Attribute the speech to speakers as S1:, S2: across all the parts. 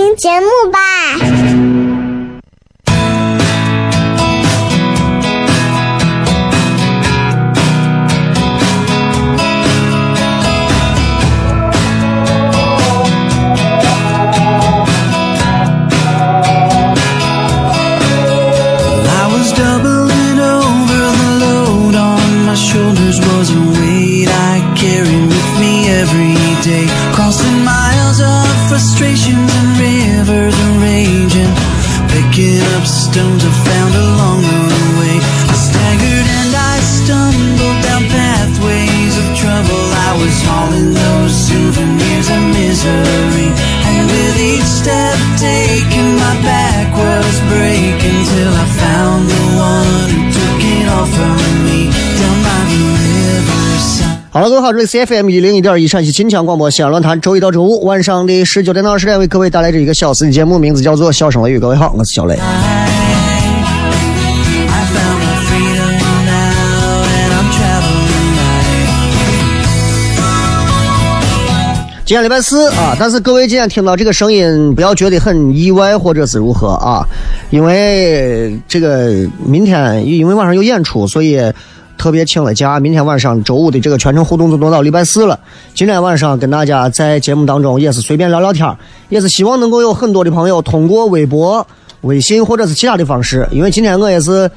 S1: 听节目吧。
S2: 这里是 C F M 一零一点一陕西秦腔广播西安论坛，周一到周五晚上的十九点到二十点为各位带来这一个小时的节目，名字叫做《笑声雷雨》。各位好，我是小雷。今天礼拜四啊，但是各位今天听到这个声音，不要觉得很意外或者是如何啊，因为这个明天因为晚上有演出，所以。特别请了假，明天晚上周五的这个全程互动就挪到礼拜四了。今天晚上跟大家在节目当中也是随便聊聊天也是希望能够有很多的朋友通过微博、微信或者是其他的方式，因为今天我也是，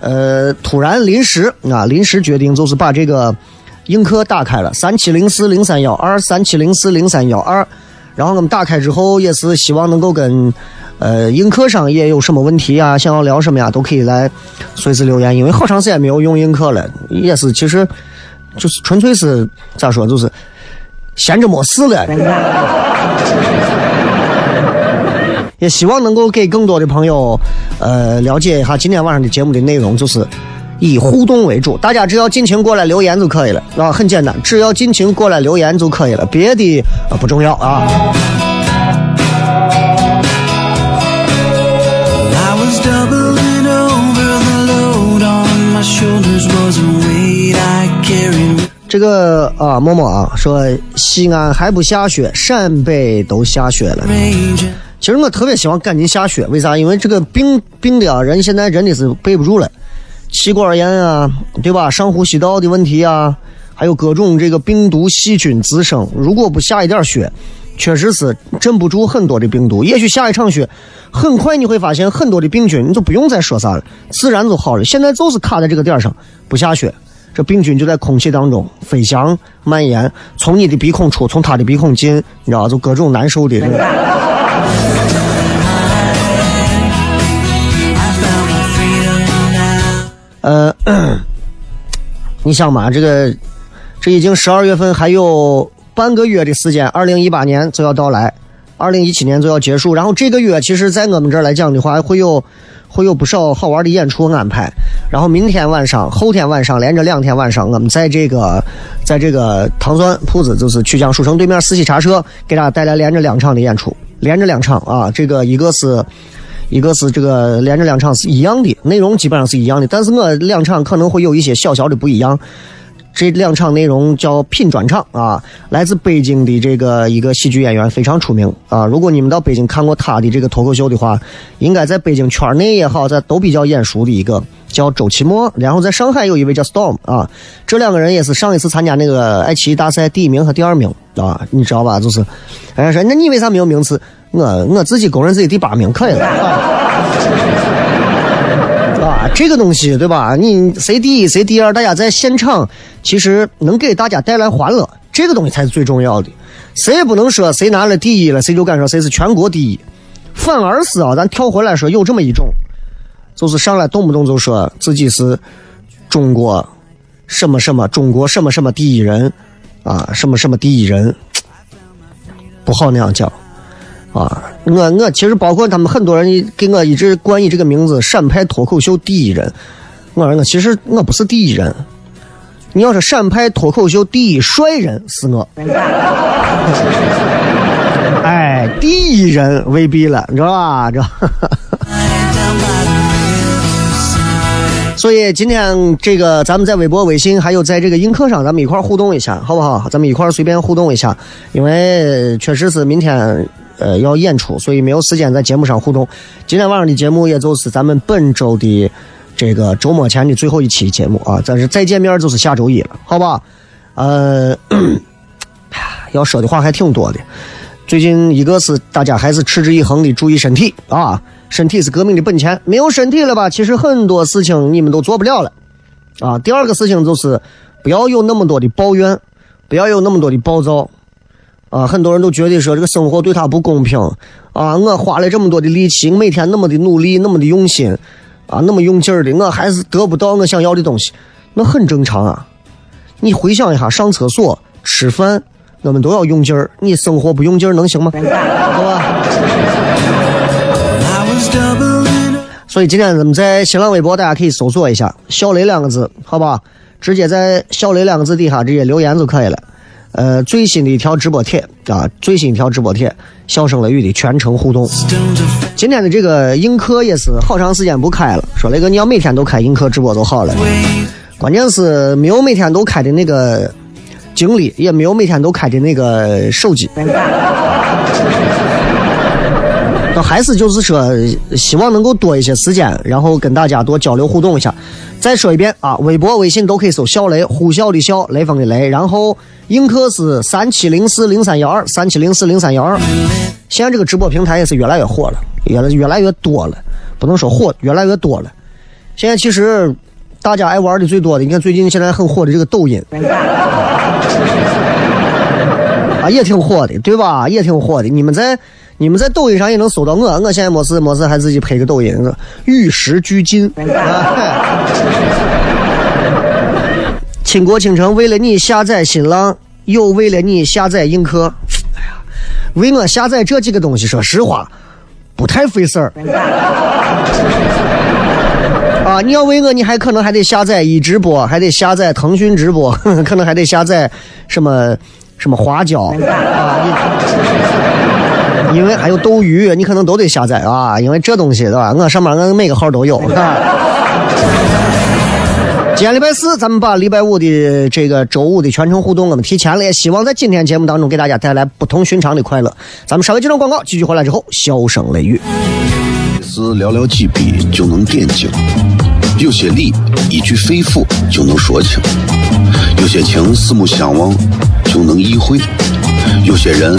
S2: 呃，突然临时啊，临时决定就是把这个映客打开了，三七零四零三幺二，三七零四零三幺二，然后我们打开之后也是希望能够跟。呃，映客上也有什么问题啊？想要聊什么呀？都可以来随时留言。因为好长时间没有用映客了，也是其实就是纯粹是咋说，就是闲着没事了。也希望能够给更多的朋友呃了解一下今天晚上的节目的内容，就是以互动为主，大家只要尽情过来留言就可以了啊，很简单，只要尽情过来留言就可以了，别的啊不重要啊。这个啊，默默啊，说西安还不下雪，陕北都下雪了。其实我特别希望赶紧下雪，为啥？因为这个病病的啊，人现在真的是背不住了，气管炎啊，对吧？上呼吸道的问题啊，还有各种这个病毒细菌滋生。如果不下一点雪，确实是镇不住很多的病毒。也许下一场雪。很快你会发现很多的病菌，你就不用再说啥了，自然就好了。现在就是卡在这个点上，不下雪，这病菌就在空气当中飞翔蔓延，从你的鼻孔出，从他的鼻孔进，你知道就各种难受的。呃，你想嘛，这个这已经十二月份，还有半个月的时间，二零一八年就要到来。二零一七年就要结束，然后这个月其实，在我们这儿来讲的话，会有会有不少好玩的演出安排。然后明天晚上、后天晚上连着两天晚上，我们在这个在这个糖酸铺子，就是曲江书城对面四喜茶社，给大家带来连着两场的演出，连着两场啊。这个一个是一个是这个连着两场是一样的内容，基本上是一样的，但是我两场可能会有一些小小的不一样。这两场内容叫品专场啊，来自北京的这个一个喜剧演员非常出名啊。如果你们到北京看过他的这个脱口秀的话，应该在北京圈内也好，在都比较眼熟的一个叫周奇墨。然后在上海有一位叫 Storm 啊，这两个人也是上一次参加那个爱奇艺大赛第一名和第二名啊，你知道吧？就是人家说那你为啥没有名次？我我自己公认自己第八名可以了。啊 啊，这个东西对吧？你谁第一谁第二，大家在现场其实能给大家带来欢乐，这个东西才是最重要的。谁也不能说谁拿了第一了，谁就敢说谁是全国第一。反而是啊，咱跳回来说，有这么一种，就是上来动不动就说自己是中国什么什么中国什么什么第一人啊，什么什么第一人，不好那样讲。啊，我我其实包括他们很多人给我一直冠以这个名字“陕派脱口秀第一人”。我说我其实我不是第一人，你要是陕派脱口秀第一帅人是我。哎，第一人未必了，你知道吧？这。所以今天这个咱们在微博、微信还有在这个映客上，咱们一块互动一下，好不好？咱们一块随便互动一下，因为确实是明天。呃，要演出，所以没有时间在节目上互动。今天晚上的节目也就是咱们本周的这个周末前的最后一期节目啊，但是再见面就是下周一了，好吧？呃，要说的话还挺多的。最近一个是大家还是持之以恒的注意身体啊，身体是革命的本钱，没有身体了吧，其实很多事情你们都做不了了啊。第二个事情就是不要有那么多的抱怨，不要有那么多的暴躁。啊，很多人都觉得说这个生活对他不公平啊！我花了这么多的力气，每天那么的努力，那么的用心，啊，那么用劲儿的，我还是得不到我想要的东西，那很正常啊！你回想一下，上厕所、吃饭，我们都要用劲儿，你生活不用劲儿能行吗？好吧。所以今天咱们在新浪微博，大家可以搜索一下“小雷”两个字，好吧？直接在“小雷”两个字底下直接留言就可以了。呃，最新的一条直播帖啊，最新一条直播帖，笑声雷雨的全程互动。今天的这个映客也是好长时间不开了，说那个你要每天都开映客直播就好了。关键是没有每天都开的那个精力，也没有每天都开的那个手机。那还是就是说，希望能够多一些时间，然后跟大家多交流互动一下。再说一遍啊，微博、微信都可以搜“小雷”，呼啸的啸，雷锋的雷。然后映客是三七零四零三幺二，三七零四零三幺二。现在这个直播平台也是越来越火了，越来越来越多了，不能说火，越来越多了。现在其实大家爱玩的最多的，你看最近现在很火的这个抖音，啊，也挺火的，对吧？也挺火的。你们在。你们在抖音上也能搜到我，我现在没事没事还自己拍个抖音，与时俱进。倾国倾城为了你下载新浪，又为了你下载映客。哎呀，为我下载这几个东西，说实话不太费事儿。啊，你要为我，你还可能还得下载一直播，还得下载腾讯直播，可能还得下载什么什么花椒啊。因为还有斗鱼，你可能都得下载啊，因为这东西对吧？我上面我每个号都有。今天礼拜四，咱们把礼拜五的这个周五的全程互动我们提前了，也希望在今天节目当中给大家带来不同寻常的快乐。咱们稍微几段广告，继续回来之后，笑声雷雨。
S3: 是寥寥几笔就能点睛，有些理一句肺腑就能说清，有些情四目相望就能意会，有些人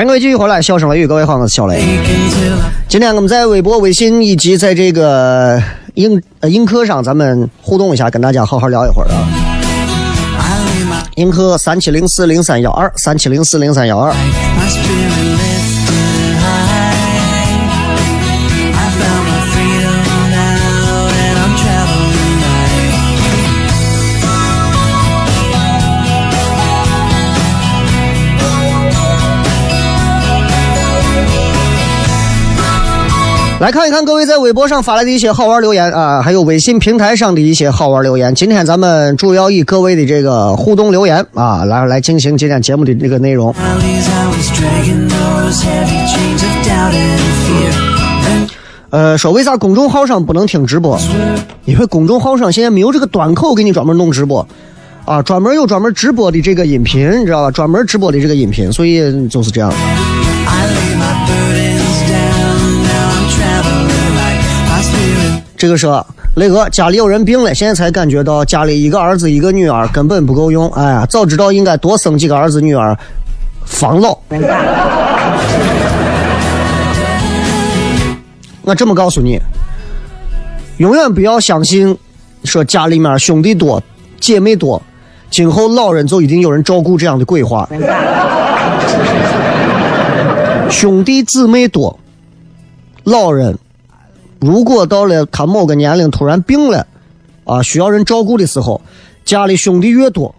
S2: 欢迎各位继续回来，笑声雷雨，各位好，我是小雷。今天我们在微博、微信以及在这个映呃映客上，咱们互动一下，跟大家好好聊一会儿啊。映客三七零四零三幺二三七零四零三幺二。来看一看各位在微博上发来的一些好玩留言啊，还有微信平台上的一些好玩留言。今天咱们主要以各位的这个互动留言啊，来来进行今天节目的这个内容。呃，说为啥公众号上不能听直播？因为公众号上现在没有这个端口给你专门弄直播，啊，专门有专门直播的这个音频，你知道吧？专门直播的这个音频，所以就是这样。这个说雷哥家里有人病了，现在才感觉到家里一个儿子一个女儿根本不够用。哎呀，早知道应该多生几个儿子女儿，防老。我这么告诉你，永远不要相信说家里面兄弟多、姐妹多，今后老人就一定有人照顾这样的鬼话。兄弟姊妹多，老人如果到了他某个年龄突然病了，啊，需要人照顾的时候，家里兄弟越多，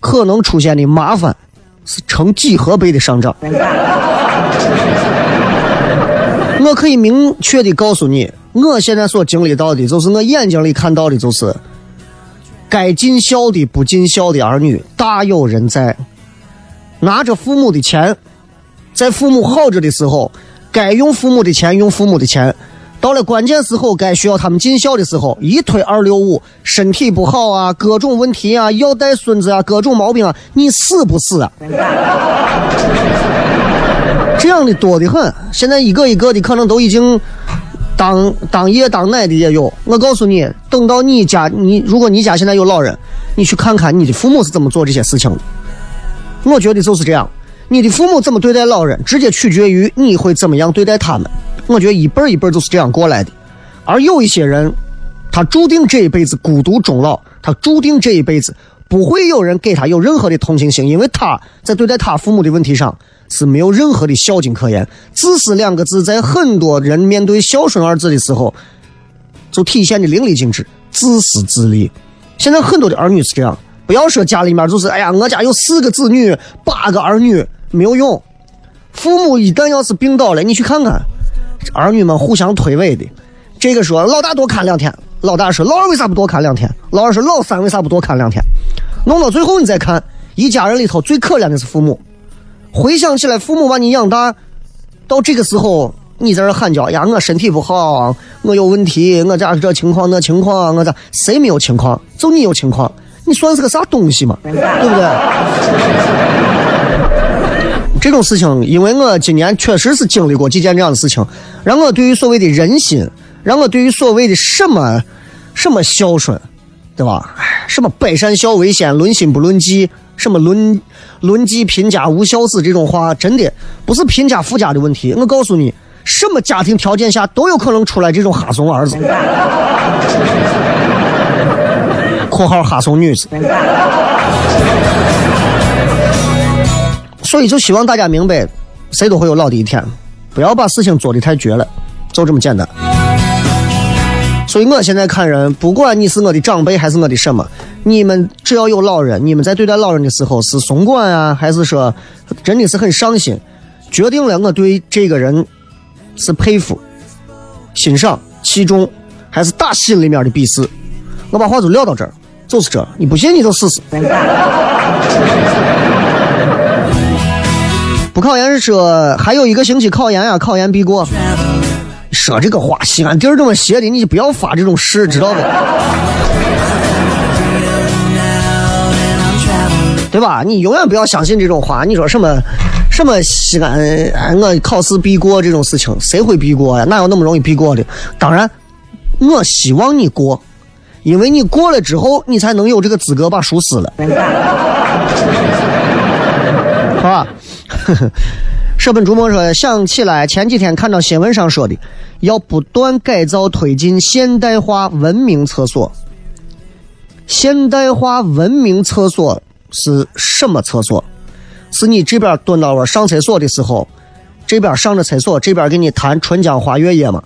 S2: 可能出现的麻烦是成几何倍的上涨。我可以明确的告诉你，我现在所经历到的，就是我眼睛里看到的，就是该尽孝的不尽孝的儿女大有人在，拿着父母的钱，在父母好着的时候，该用父母的钱用父母的钱，到了关键时候该需要他们尽孝的时候，一推二六五，身体不好啊，各种问题啊，要带孙子啊，各种毛病啊，你死不死啊？这样的多的很，现在一个一个的可能都已经当当爷当奶的也有。我告诉你，等到你家你如果你家现在有老人，你去看看你的父母是怎么做这些事情的。我觉得就是这样，你的父母怎么对待老人，直接取决于你会怎么样对待他们。我觉得一辈儿一辈儿就是这样过来的。而有一些人，他注定这一辈子孤独终老，他注定这一辈子不会有人给他有任何的同情心，因为他在对待他父母的问题上是没有任何的孝敬可言。自私两个字，在很多人面对孝顺二字的时候，就体现的淋漓尽致，自私自利。现在很多的儿女是这样，不要说家里面就是，哎呀，我家有四个子女，八个儿女，没有用。父母一旦要是病倒了，你去看看，儿女们互相推诿的。这个说老大多看两天，老大说老二为啥不多看两天？老二说老三为啥不多看两天？弄到最后你再看，一家人里头最可怜的是父母。回想起来，父母把你养大，到这个时候，你在这喊叫呀，我身体不好，我有问题，我家这情况那情况，我咋谁没有情况？就你有情况，你算是个啥东西嘛？对不对？这种事情，因为我今年确实是经历过几件这样的事情，让我对于所谓的人心，让我对于所谓的什么什么孝顺，对吧？什么百善孝为先，论心不论迹，什么论论迹贫家无孝子这种话，真的不是贫家富家的问题。我告诉你，什么家庭条件下都有可能出来这种哈怂儿子。（括号哈怂女子）所以就希望大家明白，谁都会有老的一天，不要把事情做得太绝了，就这么简单。所以我现在看人，不管你是我的长辈还是我的什么，你们只要有老人，你们在对待老人的时候是松管啊，还是说真的是很上心，决定了我对这个人是佩服、欣赏、器重，还是打心里面的鄙视。我把话就撂到这儿，就是这，你不信你就试试。不考研是说还有一个星期考研呀、考研必过。说这个话，西安地儿这么邪的，你就不要发这种誓，知道不？对吧？你永远不要相信这种话。你说什么什么西安，我考试必过这种事情，谁会必过呀？哪有那么容易必过的？当然，我希望你过，因为你过了之后，你才能有这个资格把书撕了，好吧？舍本逐末说，想起来前几天看到新闻上说的，要不断改造推进现代化文明厕所。现代化文明厕所是什么厕所？是你这边蹲到我上厕所的时候，这边上着厕所，这边给你弹《春江花月夜》吗？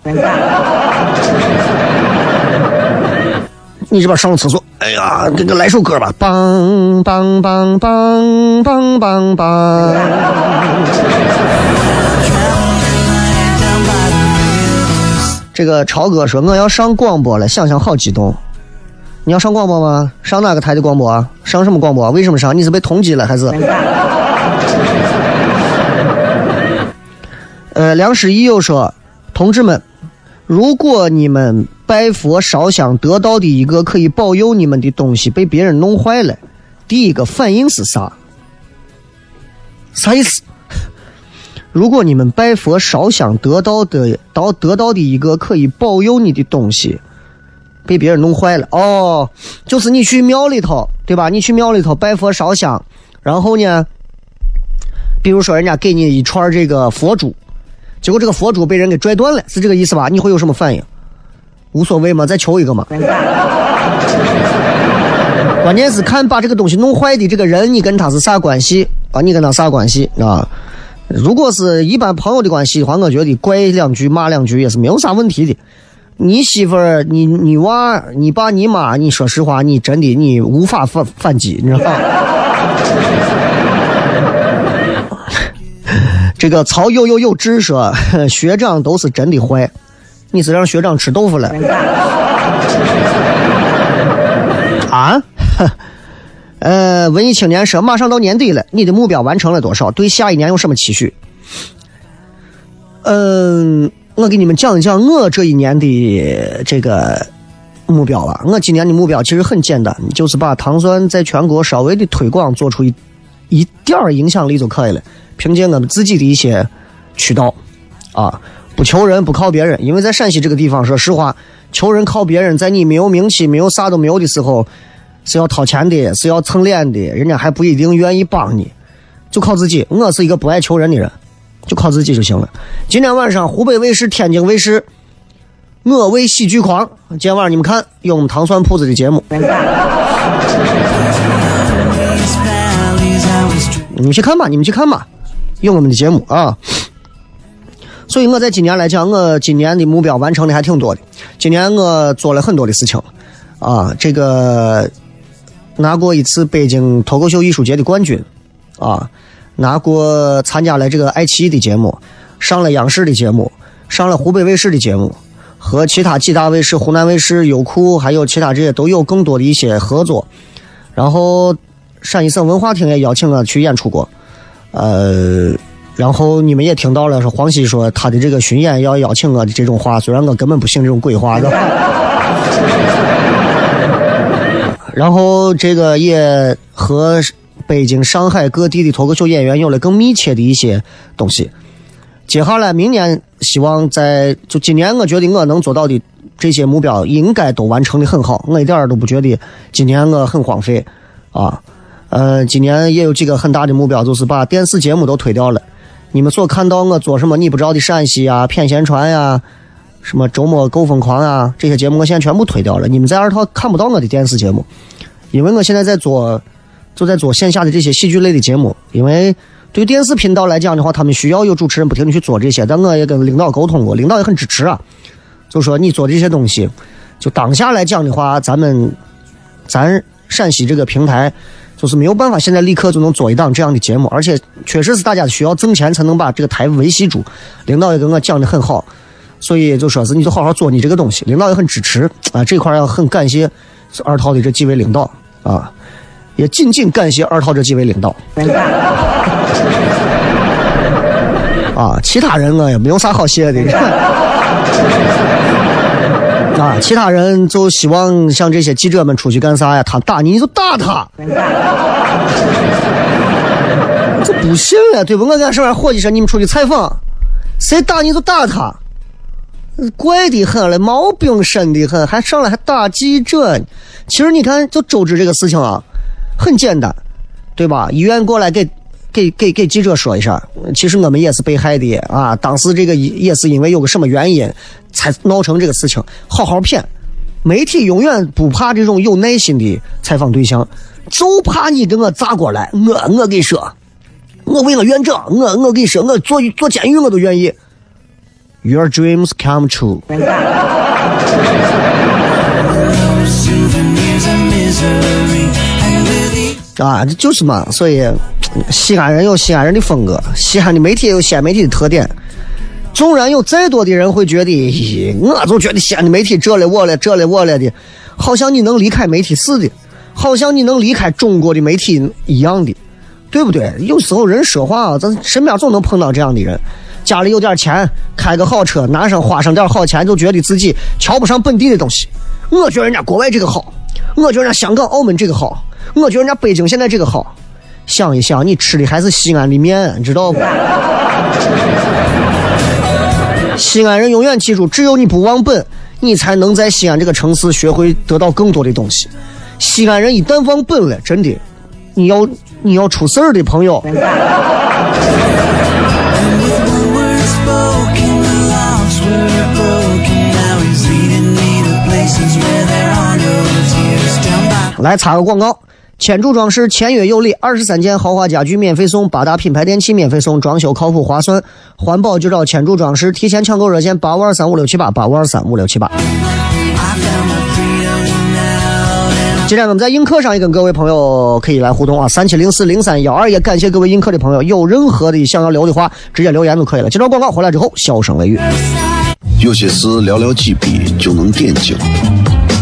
S2: 你这边上个厕所，哎呀，给个来首歌吧，梆梆梆梆梆梆梆。这个超哥说我要上广播了，想想好激动。你要上广播吗？上哪个台的广播？上什么广播？为什么上？你是被通缉了还是？呃，梁师一又说，同志们，如果你们拜佛烧香得到的一个可以保佑你们的东西被别人弄坏了，第一个反应是啥？啥意思？如果你们拜佛烧香得到的到得到的一个可以保佑你的东西被别人弄坏了，哦，就是你去庙里头，对吧？你去庙里头拜佛烧香，然后呢，比如说人家给你一串这个佛珠，结果这个佛珠被人给拽断了，是这个意思吧？你会有什么反应？无所谓嘛，再求一个嘛。关键是看把这个东西弄坏的这个人，你跟他是啥关系啊？你跟他啥关系啊？如果是一般朋友的关系的话，我觉得怪两句骂两句也是没有啥问题的。你媳妇儿、你你娃、你爸、你妈，你说实话，你真的你无法反反击，你知道吧？这个曹有有有志说，学长都是真的坏，你是让学长吃豆腐了？啊？呃，文艺青年说，马上到年底了，你的目标完成了多少？对下一年有什么期许？嗯，我给你们讲一讲我这一年的这个目标吧。我今年的目标其实很简单，就是把糖蒜在全国稍微的推广，做出一一点儿影响力就可以了。凭借我们自己的一些渠道，啊，不求人，不靠别人。因为在陕西这个地方，说实话，求人靠别人，在你没有名气、没有啥都没有的时候。是要掏钱的，是要蹭脸的，人家还不一定愿意帮你，就靠自己。我是一个不爱求人的人，就靠自己就行了。今天晚上湖北卫视、天津卫视，我为喜剧狂。今天晚上你们看有我们糖蒜铺子的节目，你们去看吧，你们去看吧，用我们的节目啊。所以我在今年来讲，我今年的目标完成的还挺多的。今年我做了很多的事情啊，这个。拿过一次北京脱口秀艺术节的冠军，啊，拿过参加了这个爱奇艺的节目，上了央视的节目，上了湖北卫视的节目，和其他几大卫视、湖南卫视、优酷还有其他这些都有更多的一些合作。然后陕西省文化厅也邀请我去演出过，呃，然后你们也听到了，说黄西说他的这个巡演要邀请我的这种话，虽然我根本不信这种鬼话的。然后这个也和北京、上海各地的脱口秀演员有了更密切的一些东西。接下来明年希望在就今年，我觉得我能做到的这些目标应该都完成的很好。我一点都不觉得今年我很荒废啊。呃，今年也有几个很大的目标，就是把电视节目都推掉了。你们所看到我做什么你不知道的陕西啊、偏闲传呀。什么周末够疯狂啊！这些节目我现在全部推掉了，你们在二套看不到我的电视节目，因为我现在在做就在做线下的这些喜剧类的节目，因为对于电视频道来讲的话，他们需要有主持人不停的去做这些。但我也跟领导沟通过，领导也很支持啊，就说你做这些东西，就当下来讲的话，咱们咱陕西这个平台就是没有办法现在立刻就能做一档这样的节目，而且确实是大家需要挣钱才能把这个台维系住。领导也跟我讲的很好，所以就说是你就好好做你这个东西，领导也很支持啊。这块要很感谢二套的这几位领导啊。也仅仅感谢二套这几位领导，啊，其他人我也没有啥好谢的，啊，其他人就希望像这些记者们出去干啥呀？他打你，你就打他，这不行了，对不？我跟上面伙计说，你们出去采访，谁打你就打他，怪的很了，毛病深的很，还上来还打记者。其实你看，就周知这个事情啊。很简单，对吧？医院过来给给给给记者说一声，其实我们也是被害的啊！当时这个也是因为有个什么原因才闹成这个事情。好好骗，媒体永远不怕这种有耐心的采访对象，就怕你给我砸过来。我我跟你说，我为了院长，我我跟你说，我坐坐监狱我都愿意。Your dreams come true。啊，这就是嘛，所以西安人有西安人的风格，西安的媒体也有西安媒体的特点。纵然有再多的人会觉得，咦我就觉得西安的媒体这了我了，这了我了的，好像你能离开媒体似的，好像你能离开中国的媒体一样的，对不对？有时候人说话，咱身边总能碰到这样的人，家里有点钱，开个好车，拿上花上点好钱，就觉得自己瞧不上本地的东西。我觉得人家国外这个好，我觉得人家香港、澳门这个好。我觉得人家北京现在这个好，想一想，你吃的还是西安的面，你知道不？西安人永远记住，只有你不忘本，你才能在西安这个城市学会得到更多的东西。西安人一旦忘本了，真的，你要你要出事儿的朋友。来插个广告。千主装饰签约有礼，二十三件豪华家具免费送，八大品牌电器免费送，装修靠谱划算，环保就找千主装饰。提前抢购热线八五二三五六七八八五二三五六七八。今天我们在映客上也跟各位朋友可以来互动啊，三七零四零三幺二，也感谢各位映客的朋友，有任何的想要留的话，直接留言就可以了。接着广告回来之后，笑声雷雨。
S3: 有些事寥寥几笔就能点睛，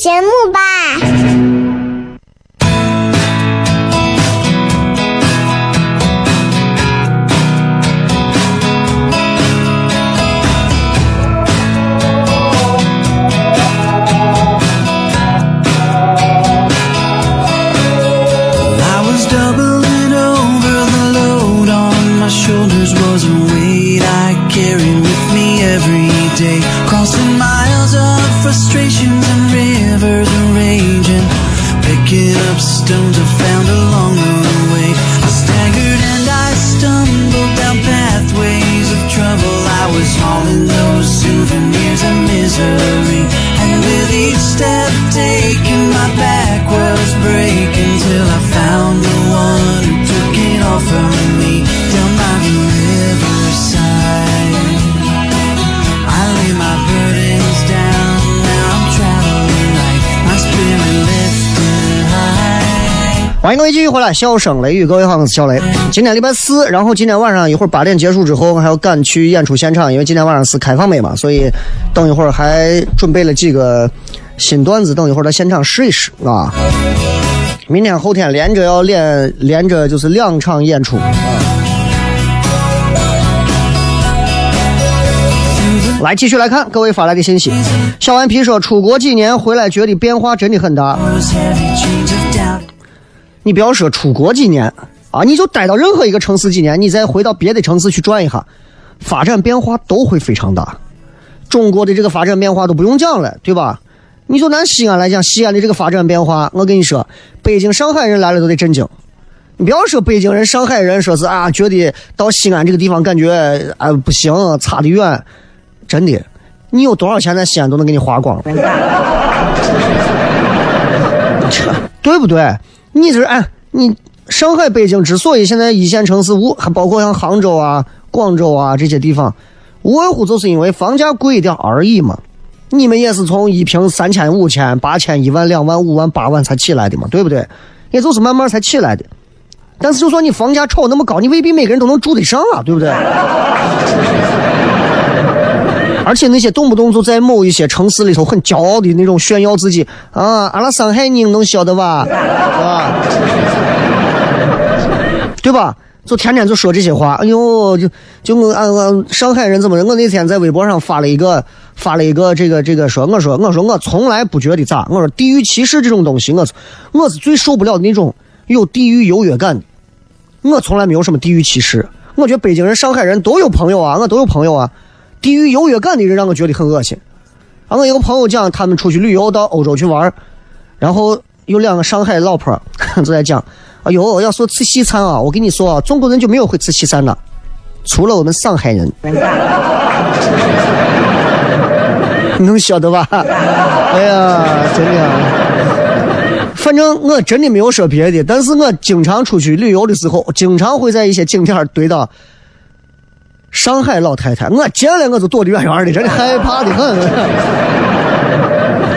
S1: 节目吧。
S4: And with each step taken, my back.
S2: 欢迎各位继续回来，笑声雷雨，各位好，我是小雷。今天礼拜四，然后今天晚上一会儿八点结束之后，我还要赶去演出现场，因为今天晚上是开放麦嘛，所以等一会儿还准备了几个新段子，等一会儿到现场试一试啊。明天后天连着要连连着就是两场演出啊。来继续来看各位发来的信息，小顽皮说出国几年回来觉得变化真的很大。你不要说出国几年啊，你就待到任何一个城市几年，你再回到别的城市去转一下，发展变化都会非常大。中国的这个发展变化都不用讲了，对吧？你就拿西安来讲，西安的这个发展变化，我跟你说，北京、上海人来了都得震惊。你不要说北京人、上海人说是啊，觉得到西安这个地方感觉啊不行，差得远。真的，你有多少钱在西安都能给你花光。对不对？你这哎，你上海、北京之所以现在一线城市无，还包括像杭州啊、广州啊这些地方，无外乎就是因为房价贵一点而已嘛。你们也是从一平三千、五千、八千、一万、两万、五万、八万才起来的嘛，对不对？也就是慢慢才起来的。但是就算你房价炒那么高，你未必每个人都能住得上啊，对不对？而且那些动不动就在某一些城市里头很骄傲的那种炫耀自己啊，阿拉上海人能晓得吧？对吧？对吧？就天天就说这些话，哎呦，就就我啊啊，上海人怎么人？我那天在微博上发了一个发了一个这个这个说，我说我说我从来不觉得咋，我说地域歧视这种东西，我是我是最受不了的那种有地域优越感的。我从来没有什么地域歧视，我觉得北京人、上海人都有朋友啊，我都有朋友啊。地域优越感的人让我觉得很恶心。然后我有个朋友讲，他们出去旅游到欧洲去玩，然后有两个上海老婆儿 就在讲，哎呦，要说吃西餐啊，我跟你说啊，中国人就没有会吃西餐的，除了我们上海人。你能晓得吧？哎呀，真的。啊反正我真的没有说别的，但是我经常出去旅游的时候，经常会在一些景点儿堆到上海老太太，我见了我就躲得远远的，真的害怕 的很，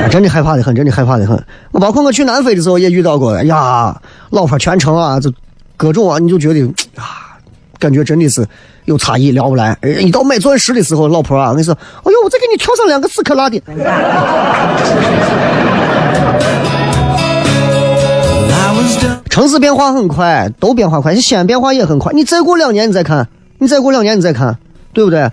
S2: 真的害怕的很，真的害怕的很。我包括我去南非的时候也遇到过，哎呀，老婆全程啊，就各种啊，你就觉得啊，感觉真的是有差异，聊不来。一到买钻石的时候，老婆啊，我跟你说，哎呦，我再给你挑上两个四克拉的。城市变化很快，都变化快，西安变化也很快。你再过两年你再看，你再过两年你再看，对不对？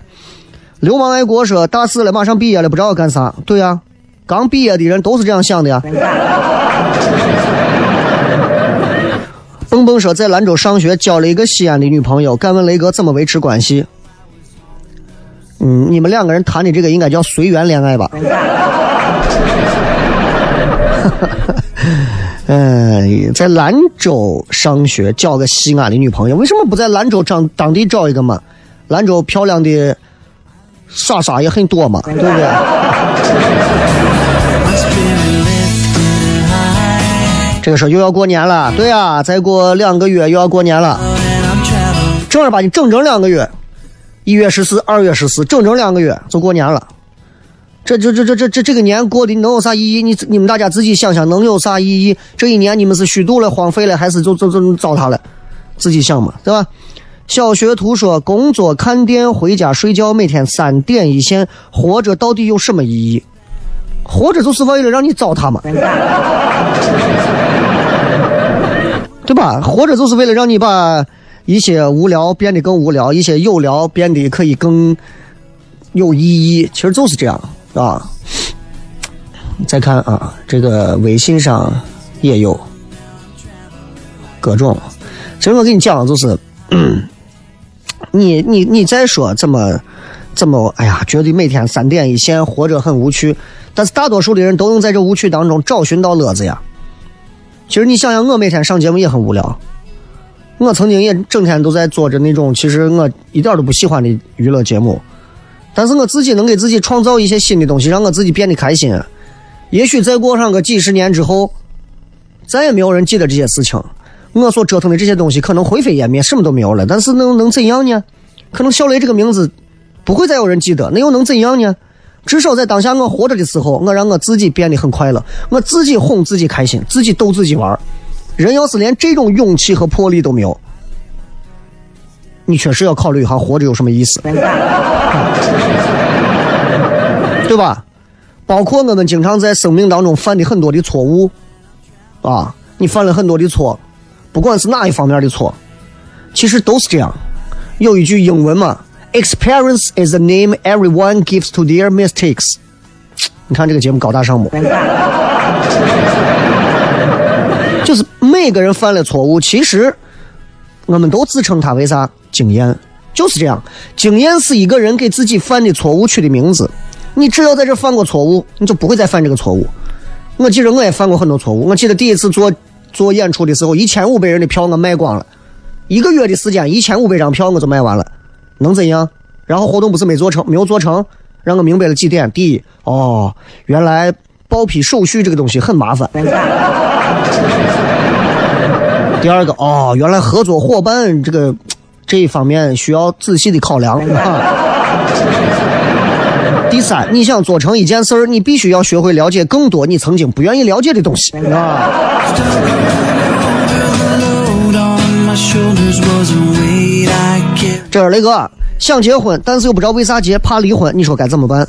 S2: 流氓爱国说大四了，马上毕业了，不知道干啥。对呀、刚毕业的人都是这样想的呀。蹦蹦说在兰州上学，交了一个西安的女朋友，敢问雷哥怎么维持关系？嗯，你们两个人谈的这个应该叫随缘恋爱吧？嗯，在兰州上学，交个西安的女朋友，为什么不在兰州当当地找一个嘛？兰州漂亮的莎莎也很多嘛，对不对？这个时候又要过年了，对啊，再过两个月又要过年了，正儿八经整整两个月，一月十四、二月十四，整整两个月就过年了。这这这这这这这个年过的能有啥意义？你你们大家自己想想，能有啥意义？这一年你们是虚度了、荒废了，还是就就就糟蹋了？自己想嘛，对吧？小学徒说：工作、看店、回家睡觉，每天三点一线，活着到底有什么意义？活着就是为了让你糟蹋嘛，对吧？活着就是为了让你把一些无聊变得更无聊，一些有聊变得可以更有意义。其实就是这样啊。再看啊，这个微信上也有各种。其实我跟你讲，就是，嗯你你你再说怎么怎么，哎呀，觉得每天三点一线，活着很无趣。但是大多数的人都能在这无趣当中找寻到乐子呀。其实你想想，我每天上节目也很无聊。我曾经也整天都在做着那种其实我一点都不喜欢的娱乐节目，但是我自己能给自己创造一些新的东西，让我自己变得开心。也许再过上个几十年之后，再也没有人记得这些事情。我所折腾的这些东西可能灰飞烟灭，什么都没有了。但是能能怎样呢？可能小雷这个名字不会再有人记得，那又能怎样呢？至少在当下我活着的时候，我让我自己变得很快乐，我自己哄自己开心，自己逗自己玩。人要是连这种勇气和魄力都没有，你确实要考虑一下活着有什么意思，对吧？包括我们经常在生命当中犯的很多的错误，啊，你犯了很多的错，不管是哪一方面的错，其实都是这样。有一句英文嘛，“Experience is the name everyone gives to their mistakes”。你看这个节目高大上不？就是每个人犯了错误，其实我们都自称他为啥经验，就是这样。经验是一个人给自己犯的错误取的名字。你只要在这犯过错误，你就不会再犯这个错误。我记得我也犯过很多错误。我记得第一次做做演出的时候，一千五百人的票我卖光了，一个月的时间，一千五百张票我就卖完了，能怎样？然后活动不是没做成，没有做成，让我明白了几点：第一，哦，原来报批手续这个东西很麻烦。第二个哦，原来合作伙伴这个这一方面需要仔细的考量啊。第三，你想做成一件事儿，你必须要学会了解更多你曾经不愿意了解的东西啊。这儿雷哥想结婚，但是又不知道为啥结，怕离婚，你说该怎么办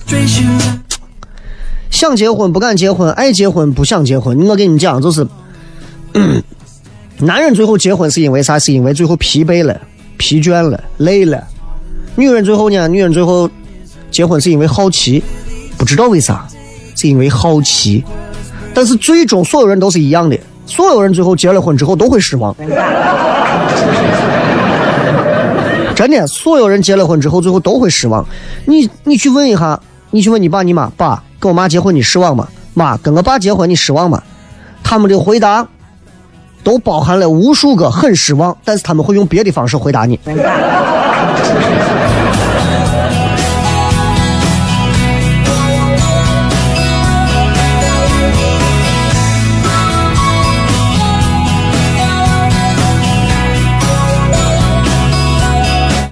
S2: 想结婚不敢结婚，爱结婚不想结婚。我跟你讲，就是，嗯男人最后结婚是因为啥？是因为最后疲惫了、疲倦了、累了。女人最后呢？女人最后结婚是因为好奇，不知道为啥，是因为好奇。但是最终所有人都是一样的，所有人最后结了婚之后都会失望。真的，所有人结了婚之后最后都会失望。你你去问一下，你去问你爸你妈，爸跟我妈结婚你失望吗？妈跟我爸结婚你失望吗？他们的回答都包含了无数个很失望，但是他们会用别的方式回答你。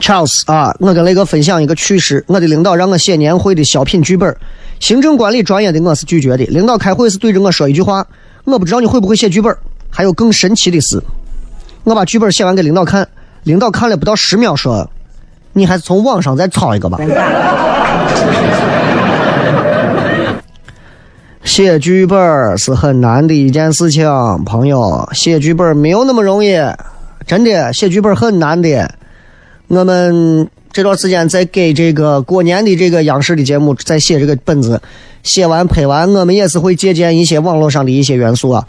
S2: Charles 啊，我跟雷哥分享一个趣事。我的领导让我写年会的小品剧本，行政管理专业的我是拒绝的。领导开会是对着我说一句话：“我不知道你会不会写剧本。”还有更神奇的是，我把剧本写完给领导看，领导看了不到十秒，说：“你还是从网上再抄一个吧。”写剧本是很难的一件事情，朋友，写剧本没有那么容易，真的，写剧本很难的。我们这段时间在给这个过年的这个央视的节目在写这个本子，写完拍完，我们也是会借鉴一些网络上的一些元素啊，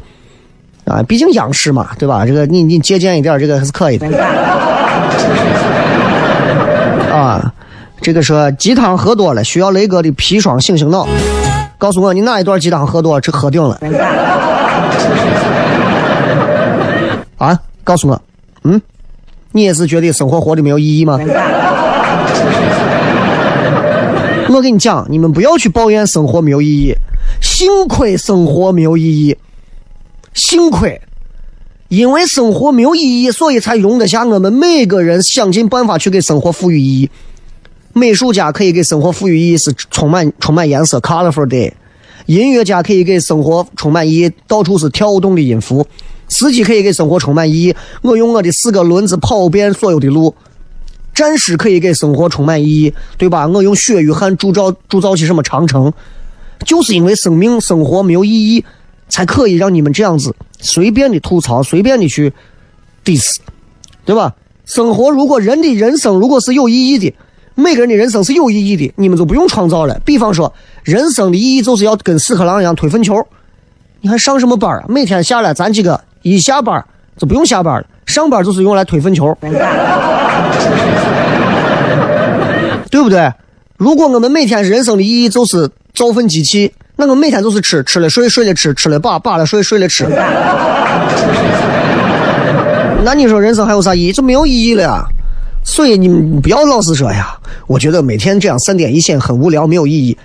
S2: 啊，毕竟央视嘛，对吧？这个你你借鉴一点，这个还是可以的。啊，这个说鸡汤喝多了，需要雷哥的砒霜醒醒脑。告诉我你哪一段鸡汤喝多了，这喝定了？啊，告诉我，嗯。你也是觉得生活活的没有意义吗？我跟你讲，你们不要去抱怨生活没有意义，幸亏生活没有意义，幸亏，因为生活没有意义，所以才容得下我们每个人想尽办法去给生活赋予意义。美术家可以给生活赋予意义是充满充满颜色 （colorful day），音乐家可以给生活充满意义，到处是跳动的音符。司机可以给生活充满意义，我用我的四个轮子跑遍所有的路。战士可以给生活充满意义，对吧？我用血与汗铸造铸造起什么长城，就是因为生命生活没有意义，才可以让你们这样子随便的吐槽，随便的去 diss，对吧？生活如果人的人生如果是有意义的，每个人的人生是有意义的，你们就不用创造了。比方说，人生的意义就是要跟屎壳郎一样推粪球，你还上什么班啊？每天下来咱几个。一下班就不用下班了，上班就是用来推粪球，对不对？如果我们每天人生的意义就是造粪机器，那我每天就是吃，吃了睡，睡了吃，吃了把，把了睡，睡了吃。那你说人生还有啥意义？就没有意义了呀。所以你不要老是说呀，我觉得每天这样三点一线很无聊，没有意义。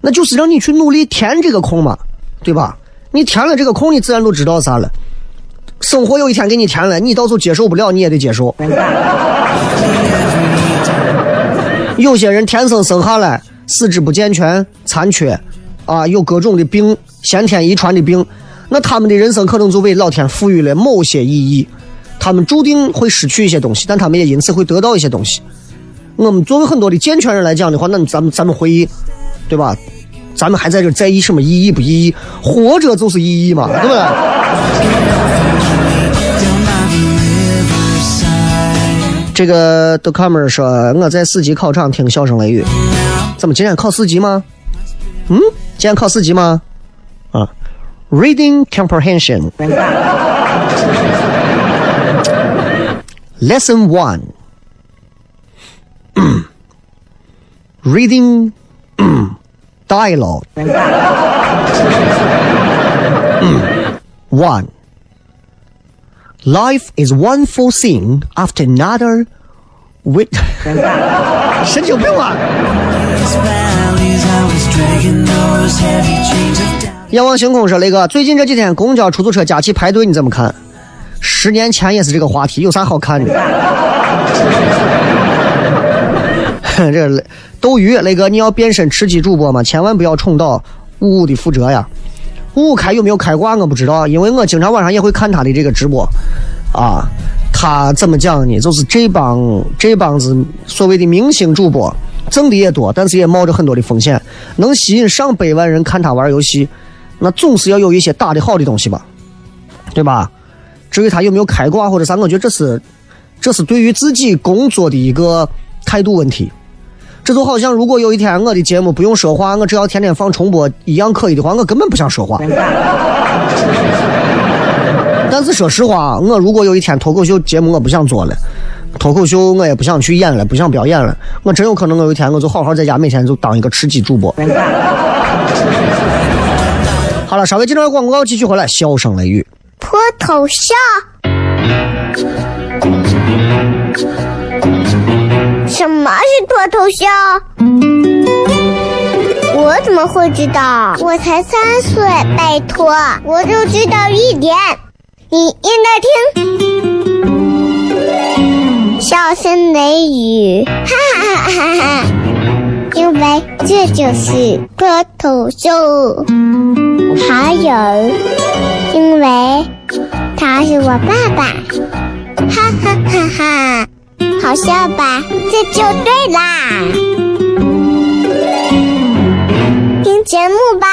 S2: 那就是让你去努力填这个空嘛。对吧？你填了这个空，你自然都知道啥了。生活有一天给你填了，你到时候接受不了，你也得接受。有些人天生生下来四肢不健全、残缺，啊，有各种的病，先天遗传的病，那他们的人生可能就为老天赋予了某些意义，他们注定会失去一些东西，但他们也因此会得到一些东西。我们作为很多的健全人来讲的话，那咱们咱们回忆，对吧？咱们还在这在意什么意义不意义？活着就是意义嘛，对不对
S4: ？down by the riverside.
S2: 这个 The Comer 说我在四级考场听笑声雷雨，怎么今天考四级吗？嗯，今天考四级吗？啊，Reading Comprehension Lesson One Reading Dialogue One Life is one full thing after another with 神经病啊！
S4: I was dragging those heavy chains of doubt.
S2: 仰望星空说：“雷哥，最近这几天公交、出租车加气排队，你怎么看？十年前也是这个话题，有啥好看的？” 这斗鱼，雷哥，你要变身吃鸡主播吗？千万不要重蹈五五的覆辙呀！五五开有没有开挂我不知道，因为我经常晚上也会看他的这个直播，啊，他怎么讲呢？就是这帮这帮子所谓的明星主播，挣的也多，但是也冒着很多的风险，能吸引上百万人看他玩游戏，那总是要有一些打的好的东西吧，对吧？至于他有没有开挂或者啥，我觉得这是这是对于自己工作的一个态度问题。这就好像如果有一天我的节目不用说话，我只要天天放重播一样可以的话，我根本不想说话。但是说实话，我如果有一天脱口秀节目我不想做了，脱口秀我也不想去演了，不想表演了，我真有可能我有一天我就好好在家每天就当一个吃鸡主播。好了，稍微进段广告，继续回来，笑声雷雨。
S1: 脱头像。什么是脱头像？我怎么会知道？我才三岁，拜托，我就知道一点。你应该听，笑声雷雨，哈哈哈哈！因为这就是脱头秀。还有，因为他是我爸爸，哈哈哈哈！好笑吧？这就对啦。听节目吧。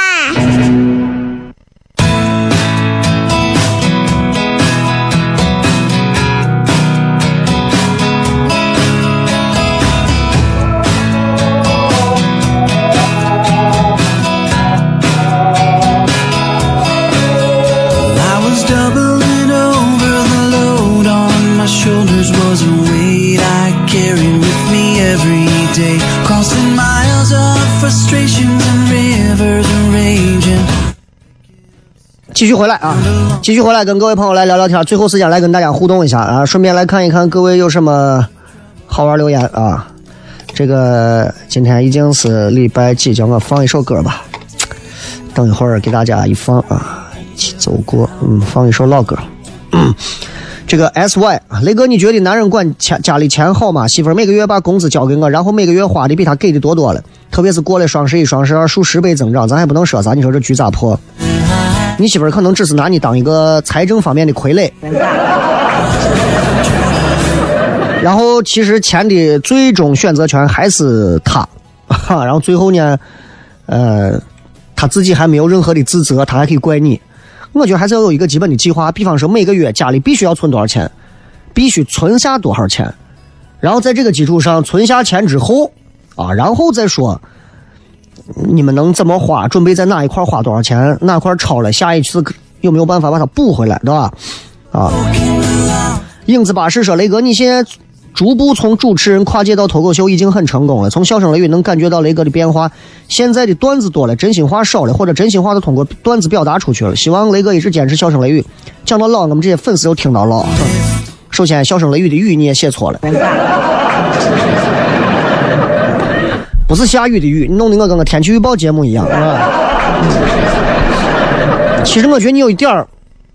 S2: 继续回来啊，继续回来跟各位朋友来聊聊天。最后时间来跟大家互动一下啊，顺便来看一看各位有什么好玩留言啊。这个今天已经是礼拜几，叫我放一首歌吧。等一会儿给大家一放啊，一起走过。嗯，放一首老歌。嗯，这个 S Y 啊，雷哥，你觉得男人管钱家里钱好吗？媳妇儿每个月把工资交给我，然后每个月花的比他给的多多了。特别是过了双十一、双十二，数十倍增长，咱还不能说啥？你说这局咋破？你媳妇儿可能只是拿你当一个财政方面的傀儡。然后其实钱的最终选择权还是他，哈，然后最后呢，呃，他自己还没有任何的自责，他还可以怪你。我觉得还是要有一个基本的计划，比方说每个月家里必须要存多少钱，必须存下多少钱，然后在这个基础上存下钱之后，啊，然后再说你们能怎么花，准备在哪一块花多少钱，哪块超了，下一次有没有办法把它补回来，对吧？啊，影子巴士说：“雷哥，你现在逐步从主持人跨界到脱口秀已经很成功了。从笑声雷雨能感觉到雷哥的变化。现在的段子多了，真心话少了，或者真心话都通过段子表达出去了。希望雷哥一直坚持笑声雷雨。讲到老，我们这些粉丝又听到老。首先，笑声雷雨的雨你也写错了，不是下雨的雨，你弄得我跟个天气预报节目一样，是吧？其实我觉得你有一点儿，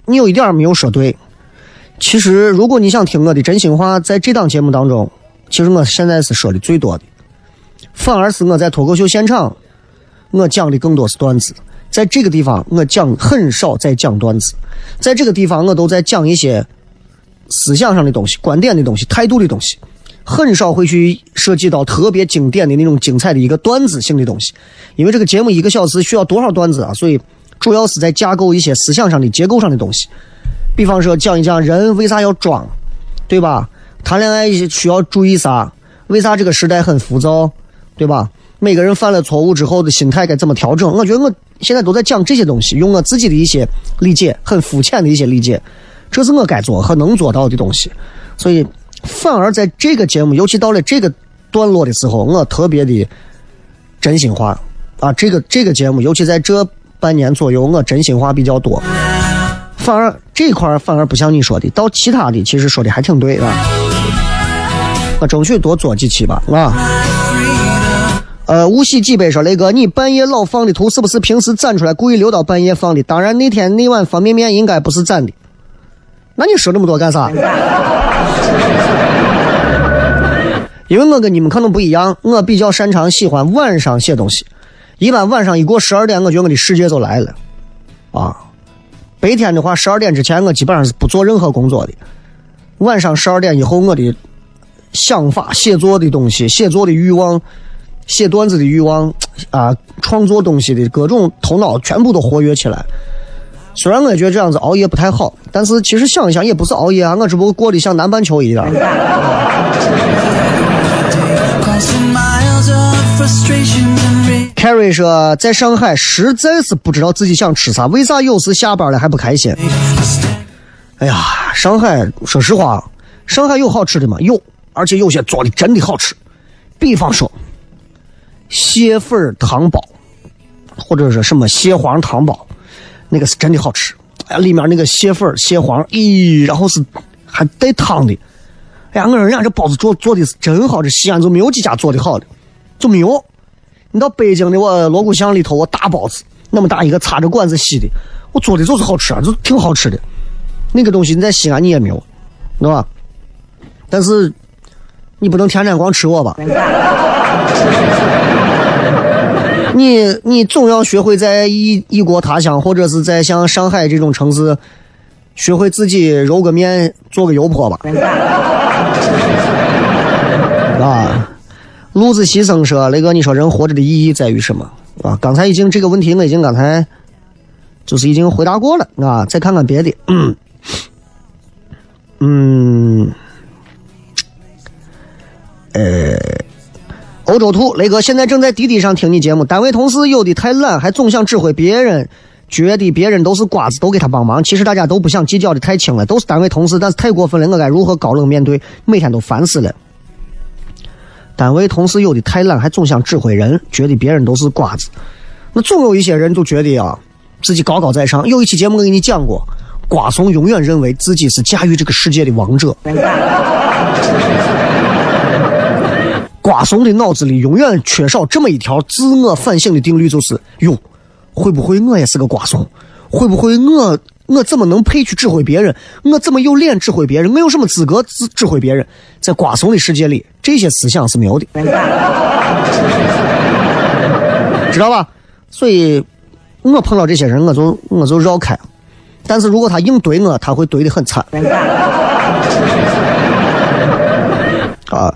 S2: 你有一点儿没有说对。其实如果你想听我的真心话，在这档节目当中，其实我现在是说的最多的，反而是我在脱口秀现场，我讲的更多是段子。在这个地方，我讲很少在讲段子，在这个地方我都在讲一些思想上的东西、观点的东西、态度的东西，很少会去涉及到特别经典的那种精彩的一个段子性的东西。因为这个节目一个小时需要多少段子啊？所以主要是在架构一些思想上的、结构上的东西。比方说讲一讲人为啥要装，对吧？谈恋爱需要注意啥？为啥这个时代很浮躁，对吧？每个人犯了错误之后的心态该怎么调整？我觉得我现在都在讲这些东西，用我自己的一些理解，很肤浅的一些理解，这是我该做和能做到的东西。所以反而在这个节目，尤其到了这个段落的时候，我特别的真心话啊！这个这个节目，尤其在这半年左右，我真心话比较多。反而这块儿反而不像你说的，到其他的其实说的还挺对啊。我争取多做几期吧，啊。呃，无锡几杯说雷哥，你半夜老放的图是不是平时攒出来故意留到半夜放的？当然那天那碗方便面应该不是攒的。那你说那么多干啥？因为我跟你们可能不一样，我比较擅长喜欢晚上写东西。一般晚上一过十二点，我觉得我的世界就来了，啊。白天的话，十二点之前我基本上是不做任何工作的。晚上十二点以后，我的想法、写作的东西、写作的欲望、写段子的欲望啊，创作东西的各种头脑全部都活跃起来。虽然我也觉得这样子熬夜不太好，但是其实想一想也不是熬夜啊，我只不过过得像南半球一样。Carrie 说，在上海实在是不知道自己想吃啥，为啥有时下班了还不开心？哎呀，上海，说实话，上海有好吃的吗？有，而且有些做的真的好吃。比方说，蟹粉汤包，或者说什么蟹黄汤包，那个是真的好吃。哎呀，里面那个蟹粉、蟹黄，咦，然后是还带汤的。哎呀，我说人家这包子做做的是真好，这西安就没有几家做的好的，就没有。你到北京的我锣鼓巷里头，我大包子那么大一个，插着管子吸的，我做的就是好吃啊，就挺好吃的。那个东西你在西安你也没有，对吧？但是你不能天天光吃我吧？你你总要学会在异异国他乡，或者是在像上海这种城市，学会自己揉个面，做个油泼吧。啊。路子牺牲说：“雷哥，你说人活着的意义在于什么？啊，刚才已经这个问题我已经刚才就是已经回答过了啊。再看看别的，嗯，呃，欧洲兔，雷哥现在正在滴滴上听你节目。单位同事有的太懒，还总想指挥别人，觉得别人都是瓜子，都给他帮忙。其实大家都不想计较的太轻了，都是单位同事，但是太过分了，我该如何高冷面对？每天都烦死了。”单位同事有的太懒，还总想指挥人，觉得别人都是瓜子。那总有一些人就觉得啊，自己高高在上。有一期节目我给你讲过，瓜怂永远认为自己是驾驭这个世界的王者。瓜怂的脑子里永远缺少这么一条自我反省的定律，就是哟，会不会我也是个瓜怂？会不会我？我怎么能配去指挥别人？我怎么有脸指挥别人？我有什么资格指指挥别人？在瓜怂的世界里，这些思想是没有的，知道吧？所以，我碰到这些人，我就我就绕开。但是如果他硬怼我，他会怼的很惨。啊，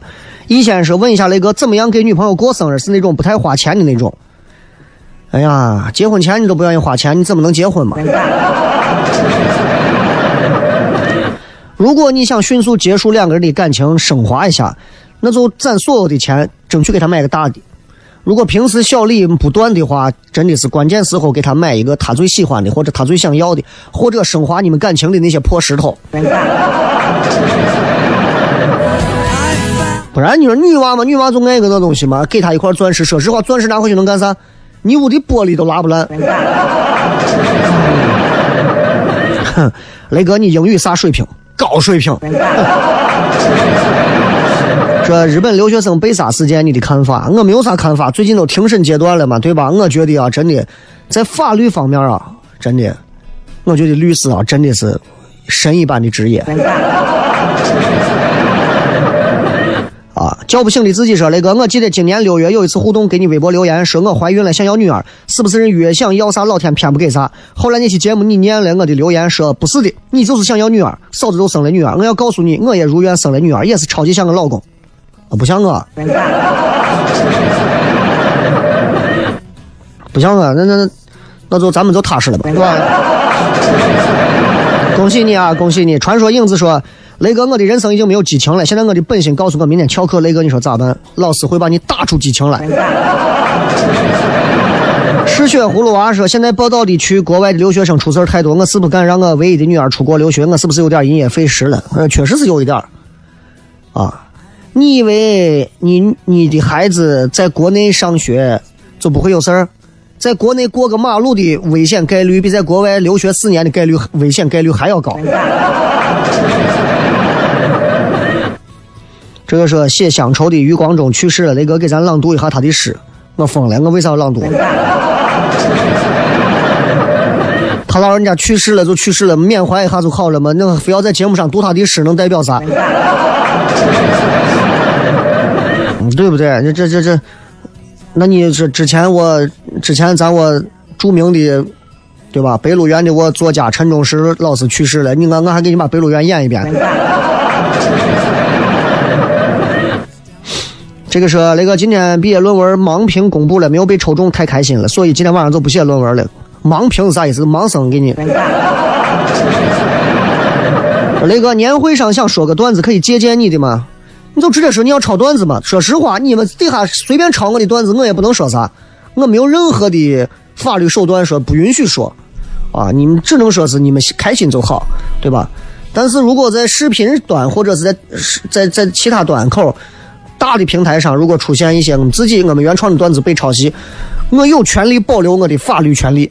S2: 以前是问一下雷哥，怎么样给女朋友过生日？是那种不太花钱的那种。哎呀，结婚前你都不愿意花钱，你怎么能结婚嘛？如果你想迅速结束两个人的感情，升华一下，那就攒所有的钱，争取给他买个大的。如果平时小礼不断的话，真的是关键时候给他买一个他最喜欢的，或者他最想要的，或者升华你们感情的那些破石头。不然你说女娃嘛，女娃就爱个那东西嘛，给她一块钻石，说实话，钻石拿回去能干啥？你屋的玻璃都拉不烂。哼，雷哥，你英语啥水平？高水平。这日本留学生被杀事件，你的看法？我没有啥看法，最近都庭审阶段了嘛，对吧？我觉得啊，真的，在法律方面啊，真的我觉得律师啊，真的是神一般的职业。啊，叫不醒的自己说，雷哥，我记得今年六月有一次互动，给你微博留言，说我怀孕了，想要女儿，是不是人越想要啥，老天偏不给啥？后来那期节目你念了我的留言，说不是的，你就是想要女儿，嫂子都生了女儿，我要告诉你，我也如愿生了女儿，也是超级像我老公，啊，不像我，不像我，那那那，那就咱们就踏实了吧，对吧？恭喜你啊，恭喜你！传说影子说。雷哥，我的人生已经没有激情了。现在我的本心告诉我，明天翘课。雷哥，你说咋办？老师会把你打出激情来。嗜血葫芦娃说：“现在报道的去国外的留学生出事太多，我是不敢让我唯一的女儿出国留学，我是不是有点因噎废食了？呃，确实是有一点啊，你以为你你的孩子在国内上学就不会有事儿？在国内过个马路的危险概率，比在国外留学四年的概率危险概率还要高。这个说写乡愁的余光中去世了，雷哥给咱朗读一下他的诗。我疯了，我为啥要朗读？他老人家去世了就去世了，缅怀一下就好了嘛。那非要在节目上读他的诗，能代表啥？对不对？这这这这，那你这之前我之前咱我著名的对吧？北鲁园的我作家陈忠实老师去世了，你我我还给你把北鲁园演一遍。这个说雷哥今天毕业论文盲评公布了，没有被抽中，太开心了，所以今天晚上就不写论文了。盲评是啥意思？盲生给你。雷哥年会上想说个段子，可以借鉴你的吗？你就直接说你要抄段子嘛。说实话，你们底下随便抄我的段子，我也不能说啥，我没有任何的法律手段说不允许说，啊，你们只能说是你们开心就好，对吧？但是如果在视频端或者是在在在其他端口。大的平台上，如果出现一些我们自己我们原创的段子被抄袭，我有权利保留我的法律权利。